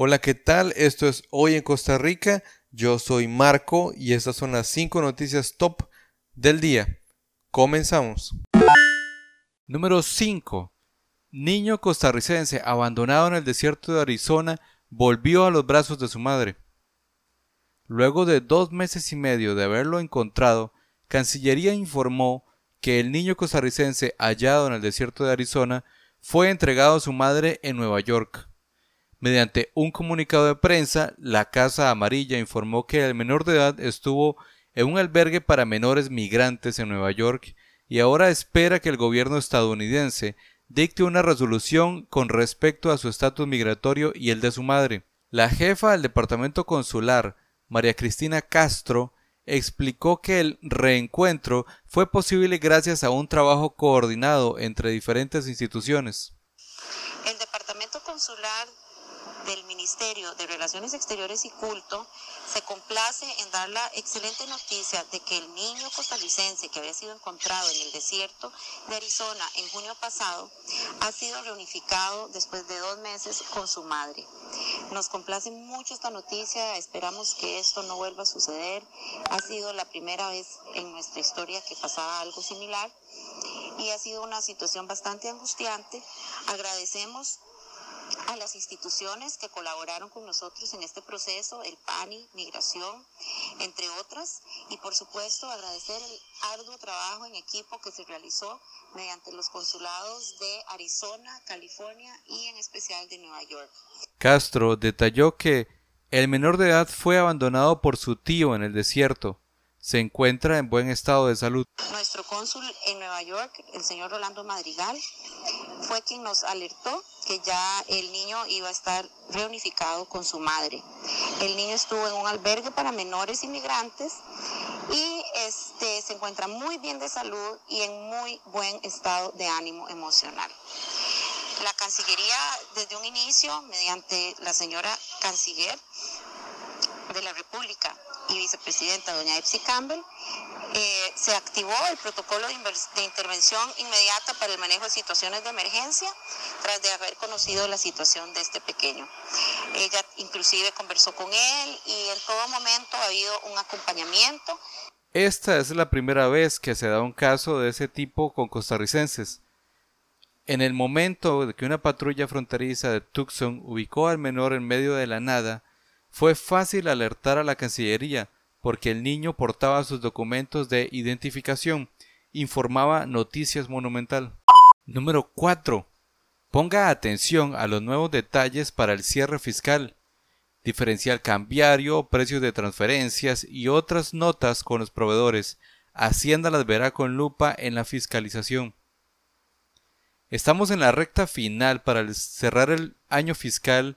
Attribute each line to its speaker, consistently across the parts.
Speaker 1: Hola, ¿qué tal? Esto es Hoy en Costa Rica. Yo soy Marco y estas son las 5 noticias top del día. Comenzamos. Número 5. Niño costarricense abandonado en el desierto de Arizona volvió a los brazos de su madre. Luego de dos meses y medio de haberlo encontrado, Cancillería informó que el niño costarricense hallado en el desierto de Arizona fue entregado a su madre en Nueva York. Mediante un comunicado de prensa, la Casa Amarilla informó que el menor de edad estuvo en un albergue para menores migrantes en Nueva York y ahora espera que el gobierno estadounidense dicte una resolución con respecto a su estatus migratorio y el de su madre. La jefa del departamento consular, María Cristina Castro, explicó que el reencuentro fue posible gracias a un trabajo coordinado entre diferentes instituciones.
Speaker 2: El departamento consular del Ministerio de Relaciones Exteriores y Culto se complace en dar la excelente noticia de que el niño costarricense que había sido encontrado en el desierto de Arizona en junio pasado ha sido reunificado después de dos meses con su madre. Nos complace mucho esta noticia, esperamos que esto no vuelva a suceder. Ha sido la primera vez en nuestra historia que pasaba algo similar y ha sido una situación bastante angustiante. Agradecemos a las instituciones que colaboraron con nosotros en este proceso, el PANI, Migración, entre otras, y por supuesto agradecer el arduo trabajo en equipo que se realizó mediante los consulados de Arizona, California y en especial de Nueva York.
Speaker 1: Castro detalló que el menor de edad fue abandonado por su tío en el desierto. Se encuentra en buen estado de salud.
Speaker 2: Nuestro cónsul en Nueva York, el señor Rolando Madrigal, fue quien nos alertó que ya el niño iba a estar reunificado con su madre. El niño estuvo en un albergue para menores inmigrantes y este, se encuentra muy bien de salud y en muy buen estado de ánimo emocional. La Cancillería desde un inicio, mediante la señora canciller de la República y vicepresidenta doña Epsi Campbell, eh, se activó el protocolo de, intervención inmediata para el manejo de situaciones de emergencia tras de haber conocido la situación de este pequeño. Ella inclusive conversó con él y en todo momento ha habido un acompañamiento.
Speaker 1: Esta es la primera vez que se da un caso de ese tipo con costarricenses. En el momento de que una patrulla fronteriza de Tucson ubicó al menor en medio de la nada, fue fácil alertar a la Cancillería porque el niño portaba sus documentos de identificación, informaba Noticias Monumental. Número 4. Ponga atención a los nuevos detalles para el cierre fiscal, diferencial cambiario, precios de transferencias y otras notas con los proveedores. Hacienda las verá con lupa en la fiscalización. Estamos en la recta final para cerrar el año fiscal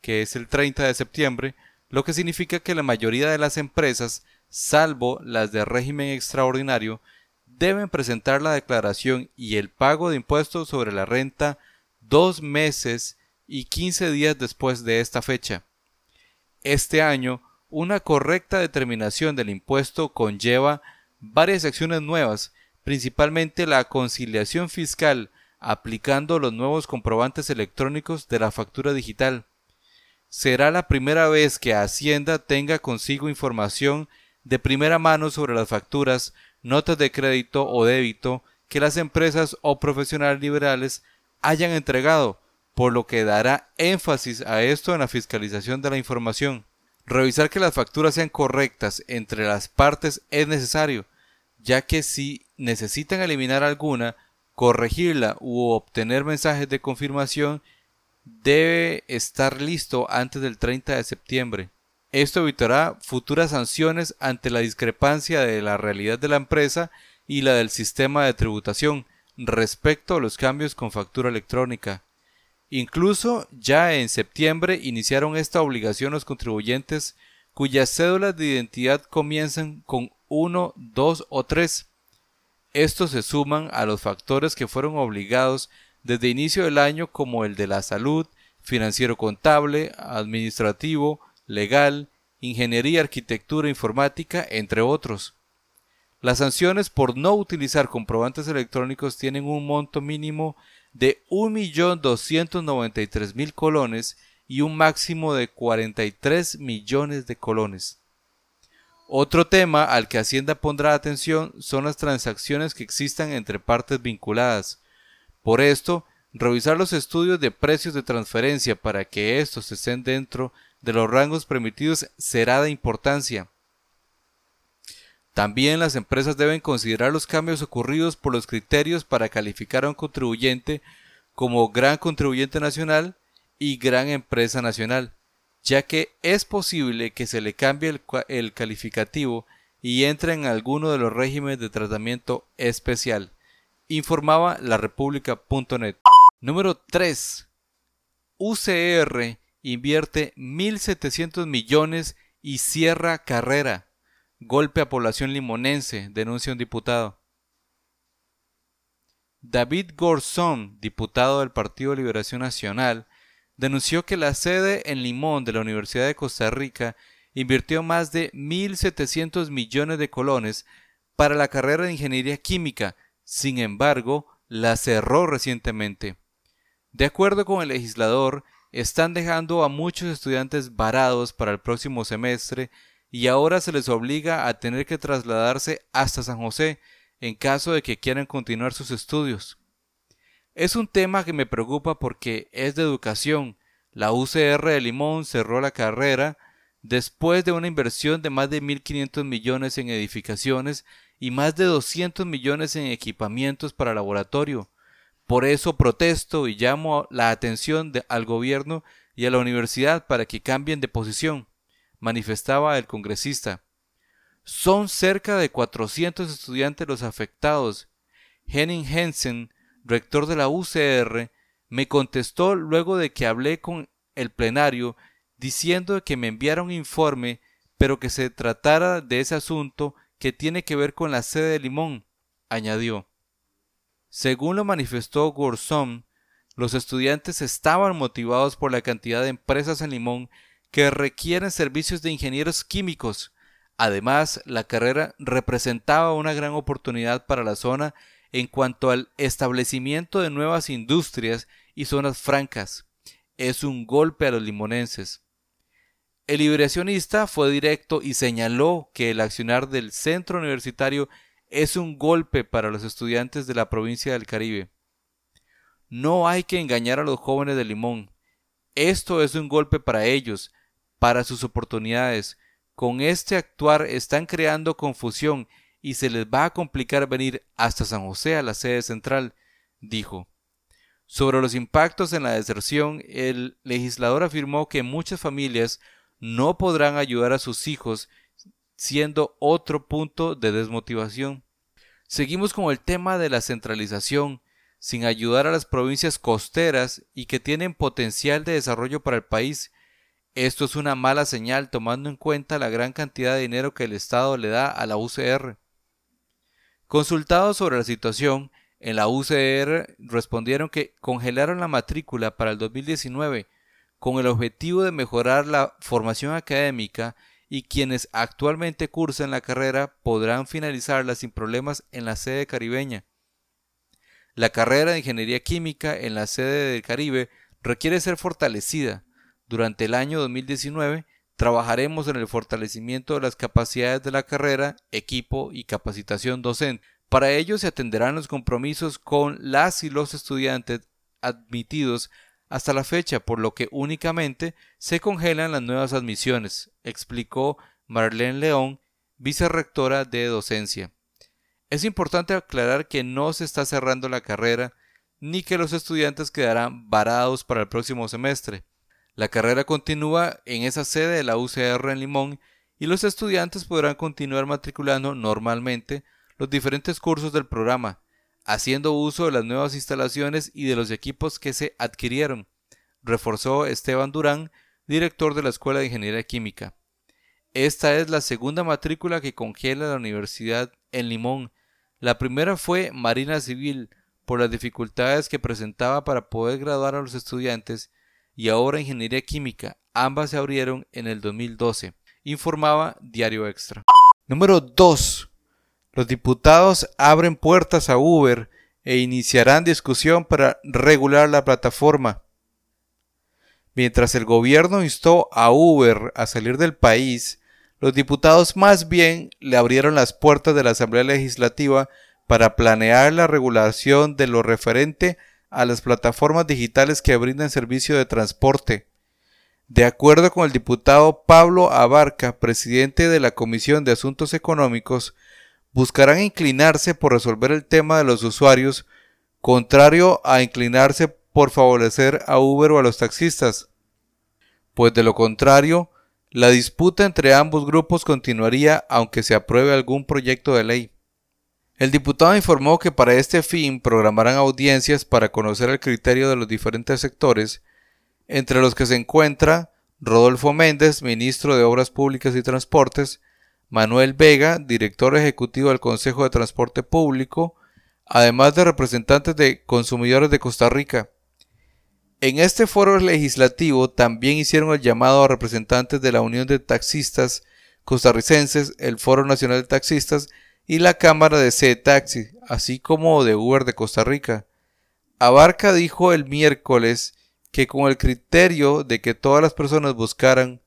Speaker 1: que es el 30 de septiembre, lo que significa que la mayoría de las empresas, salvo las de régimen extraordinario, deben presentar la declaración y el pago de impuestos sobre la renta dos meses y 15 días después de esta fecha. Este año, una correcta determinación del impuesto conlleva varias acciones nuevas, principalmente la conciliación fiscal aplicando los nuevos comprobantes electrónicos de la factura digital será la primera vez que Hacienda tenga consigo información de primera mano sobre las facturas, notas de crédito o débito que las empresas o profesionales liberales hayan entregado, por lo que dará énfasis a esto en la fiscalización de la información. Revisar que las facturas sean correctas entre las partes es necesario, ya que si necesitan eliminar alguna, corregirla u obtener mensajes de confirmación debe estar listo antes del 30 de septiembre. Esto evitará futuras sanciones ante la discrepancia de la realidad de la empresa y la del sistema de tributación respecto a los cambios con factura electrónica. Incluso ya en septiembre iniciaron esta obligación los contribuyentes cuyas cédulas de identidad comienzan con 1, 2 o 3. Estos se suman a los factores que fueron obligados desde inicio del año como el de la salud, financiero contable, administrativo, legal, ingeniería, arquitectura, informática, entre otros. Las sanciones por no utilizar comprobantes electrónicos tienen un monto mínimo de 1.293.000 colones y un máximo de 43 millones de colones. Otro tema al que Hacienda pondrá atención son las transacciones que existan entre partes vinculadas. Por esto, revisar los estudios de precios de transferencia para que estos estén dentro de los rangos permitidos será de importancia. También las empresas deben considerar los cambios ocurridos por los criterios para calificar a un contribuyente como gran contribuyente nacional y gran empresa nacional, ya que es posible que se le cambie el, calificativo y entre en alguno de los regímenes de tratamiento especial, informaba la República.net. Número 3. UCR invierte 1.700 millones y cierra carrera. Golpe a población limonense, denuncia un diputado. David Gorzón, diputado del Partido Liberación Nacional, denunció que la sede en Limón de la Universidad de Costa Rica invirtió más de 1.700 millones de colones para la carrera de Ingeniería Química, sin embargo, la cerró recientemente. De acuerdo con el legislador, están dejando a muchos estudiantes varados para el próximo semestre y ahora se les obliga a tener que trasladarse hasta San José en caso de que quieran continuar sus estudios. Es un tema que me preocupa porque es de educación. La UCR de Limón cerró la carrera después de una inversión de más de 1.500 millones en edificaciones y más de 200 millones en equipamientos para laboratorio. Por eso protesto y llamo la atención al gobierno y a la universidad para que cambien de posición, manifestaba el congresista. Son cerca de 400 estudiantes los afectados. Henning Hensen, rector de la UCR, me contestó luego de que hablé con el plenario diciendo que me enviara un informe, pero que se tratara de ese asunto que tiene que ver con la sede de Limón, añadió. Según lo manifestó Gorsom, los estudiantes estaban motivados por la cantidad de empresas en Limón que requieren servicios de ingenieros químicos. Además, la carrera representaba una gran oportunidad para la zona en cuanto al establecimiento de nuevas industrias y zonas francas. Es un golpe a los limonenses. El liberacionista fue directo y señaló que el accionar del centro universitario es un golpe para los estudiantes de la provincia del Caribe. No hay que engañar a los jóvenes de Limón. Esto es un golpe para ellos, para sus oportunidades. Con este actuar están creando confusión y se les va a complicar venir hasta San José a la sede central, dijo. Sobre los impactos en la deserción, el legislador afirmó que muchas familias no podrán ayudar a sus hijos siendo otro punto de desmotivación. Seguimos con el tema de la centralización, sin ayudar a las provincias costeras y que tienen potencial de desarrollo para el país. Esto es una mala señal tomando en cuenta la gran cantidad de dinero que el Estado le da a la UCR. Consultados sobre la situación, en la UCR respondieron que congelaron la matrícula para el 2019 con el objetivo de mejorar la formación académica y quienes actualmente cursan la carrera podrán finalizarla sin problemas en la sede caribeña. La carrera de Ingeniería Química en la sede del Caribe requiere ser fortalecida. Durante el año 2019 trabajaremos en el fortalecimiento de las capacidades de la carrera, equipo y capacitación docente. Para ello se atenderán los compromisos con las y los estudiantes admitidos hasta la fecha, por lo que únicamente se congelan las nuevas admisiones, explicó Marlene León, vicerrectora de docencia. Es importante aclarar que no se está cerrando la carrera ni que los estudiantes quedarán varados para el próximo semestre. La carrera continúa en esa sede de la UCR en Limón y los estudiantes podrán continuar matriculando normalmente los diferentes cursos del programa, haciendo uso de las nuevas instalaciones y de los equipos que se adquirieron, reforzó Esteban Durán, director de la Escuela de Ingeniería Química. Esta es la segunda matrícula que congela la universidad en Limón. La primera fue Marina Civil, por las dificultades que presentaba para poder graduar a los estudiantes, y ahora Ingeniería Química. Ambas se abrieron en el 2012, informaba Diario Extra. Número 2. Los diputados abren puertas a Uber e iniciarán discusión para regular la plataforma. Mientras el gobierno instó a Uber a salir del país, los diputados más bien le abrieron las puertas de la Asamblea Legislativa para planear la regulación de lo referente a las plataformas digitales que brindan servicio de transporte. De acuerdo con el diputado Pablo Abarca, presidente de la Comisión de Asuntos Económicos, buscarán inclinarse por resolver el tema de los usuarios, contrario a inclinarse por favorecer a Uber o a los taxistas. Pues de lo contrario, la disputa entre ambos grupos continuaría aunque se apruebe algún proyecto de ley. El diputado informó que para este fin programarán audiencias para conocer el criterio de los diferentes sectores, entre los que se encuentra Rodolfo Méndez, ministro de Obras Públicas y Transportes, Manuel Vega, director ejecutivo del Consejo de Transporte Público, además de representantes de consumidores de Costa Rica. En este foro legislativo también hicieron el llamado a representantes de la Unión de Taxistas Costarricenses, el Foro Nacional de Taxistas y la Cámara de C-Taxi, así como de Uber de Costa Rica. Abarca dijo el miércoles que con el criterio de que todas las personas buscaran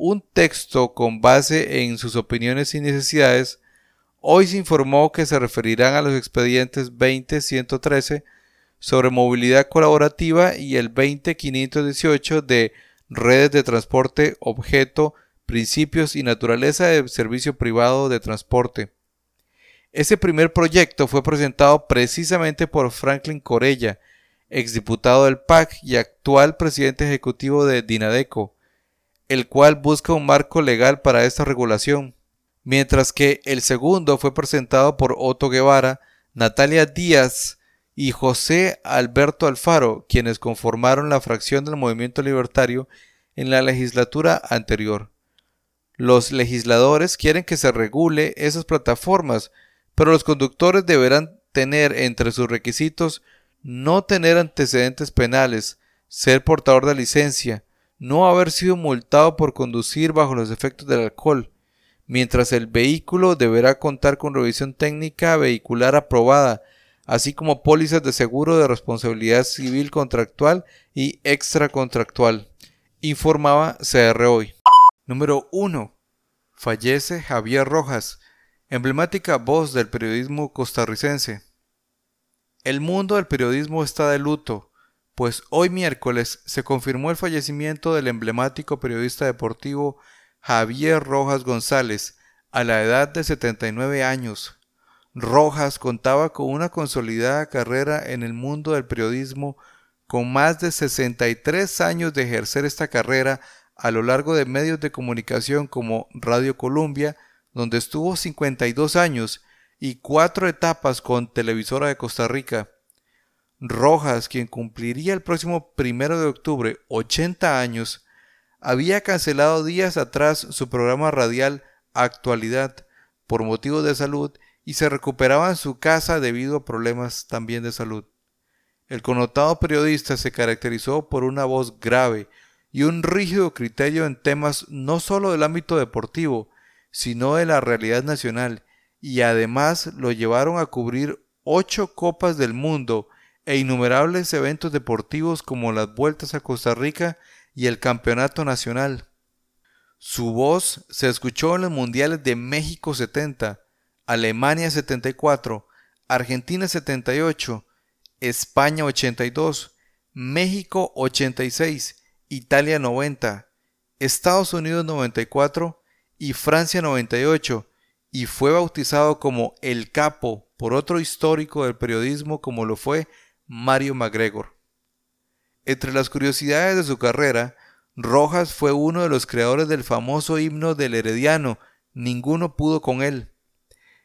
Speaker 1: un texto con base en sus opiniones y necesidades, hoy se informó que se referirán a los expedientes 20.113 sobre movilidad colaborativa y el 20.518 de redes de transporte, objeto, principios y naturaleza de servicio privado de transporte. Ese primer proyecto fue presentado precisamente por Franklin Corella, exdiputado del PAC y actual presidente ejecutivo de Dinadeco, el cual busca un marco legal para esta regulación, mientras que el segundo fue presentado por Otto Guevara, Natalia Díaz y José Alberto Alfaro, quienes conformaron la fracción del movimiento libertario en la legislatura anterior. Los legisladores quieren que se regule esas plataformas pero los conductores deberán tener entre sus requisitos no tener antecedentes penales, ser portador de licencia, no haber sido multado por conducir bajo los efectos del alcohol, mientras el vehículo deberá contar con revisión técnica vehicular aprobada, así como pólizas de seguro de responsabilidad civil contractual y extracontractual, informaba CR Hoy. Número 1. Fallece Javier Rojas, emblemática voz del periodismo costarricense. El mundo del periodismo está de luto, pues hoy miércoles se confirmó el fallecimiento del emblemático periodista deportivo Javier Rojas González a la edad de 79 años. Rojas contaba con una consolidada carrera en el mundo del periodismo con más de 63 años de ejercer esta carrera a lo largo de medios de comunicación como Radio Columbia, donde estuvo 52 años y cuatro etapas con Televisora de Costa Rica. Rojas, quien cumpliría el próximo primero de octubre 80 años, había cancelado días atrás su programa radial Actualidad por motivos de salud y se recuperaba en su casa debido a problemas también de salud. El connotado periodista se caracterizó por una voz grave y un rígido criterio en temas no solo del ámbito deportivo, sino de la realidad nacional, y además lo llevaron a cubrir ocho copas del mundo e innumerables eventos deportivos como las vueltas a Costa Rica y el Campeonato Nacional. Su voz se escuchó en los Mundiales de México 70, Alemania 74, Argentina 78, España 82, México 86, Italia 90, Estados Unidos 94 y Francia 98, y fue bautizado como El Capo por otro histórico del periodismo como lo fue Mario MacGregor. Entre las curiosidades de su carrera, Rojas fue uno de los creadores del famoso himno del Herediano, Ninguno pudo con él.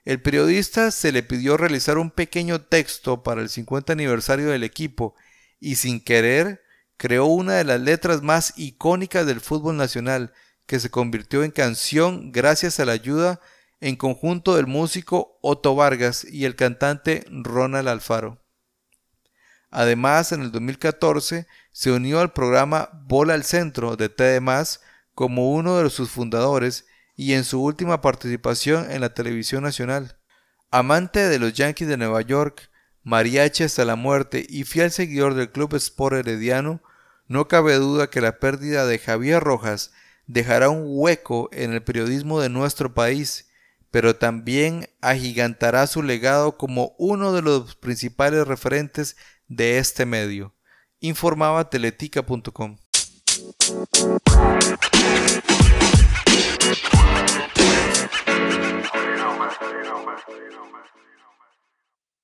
Speaker 1: El periodista se le pidió realizar un pequeño texto para el 50 aniversario del equipo y sin querer creó una de las letras más icónicas del fútbol nacional, que se convirtió en canción gracias a la ayuda en conjunto del músico Otto Vargas y el cantante Ronald Alfaro. Además, en el 2014 se unió al programa Bola al Centro de TDMás como uno de sus fundadores y en su última participación en la televisión nacional. Amante de los Yankees de Nueva York, mariachi hasta la muerte y fiel seguidor del Club Sport Herediano, no cabe duda que la pérdida de Javier Rojas dejará un hueco en el periodismo de nuestro país, pero también agigantará su legado como uno de los principales referentes de este medio, informaba teletica.com.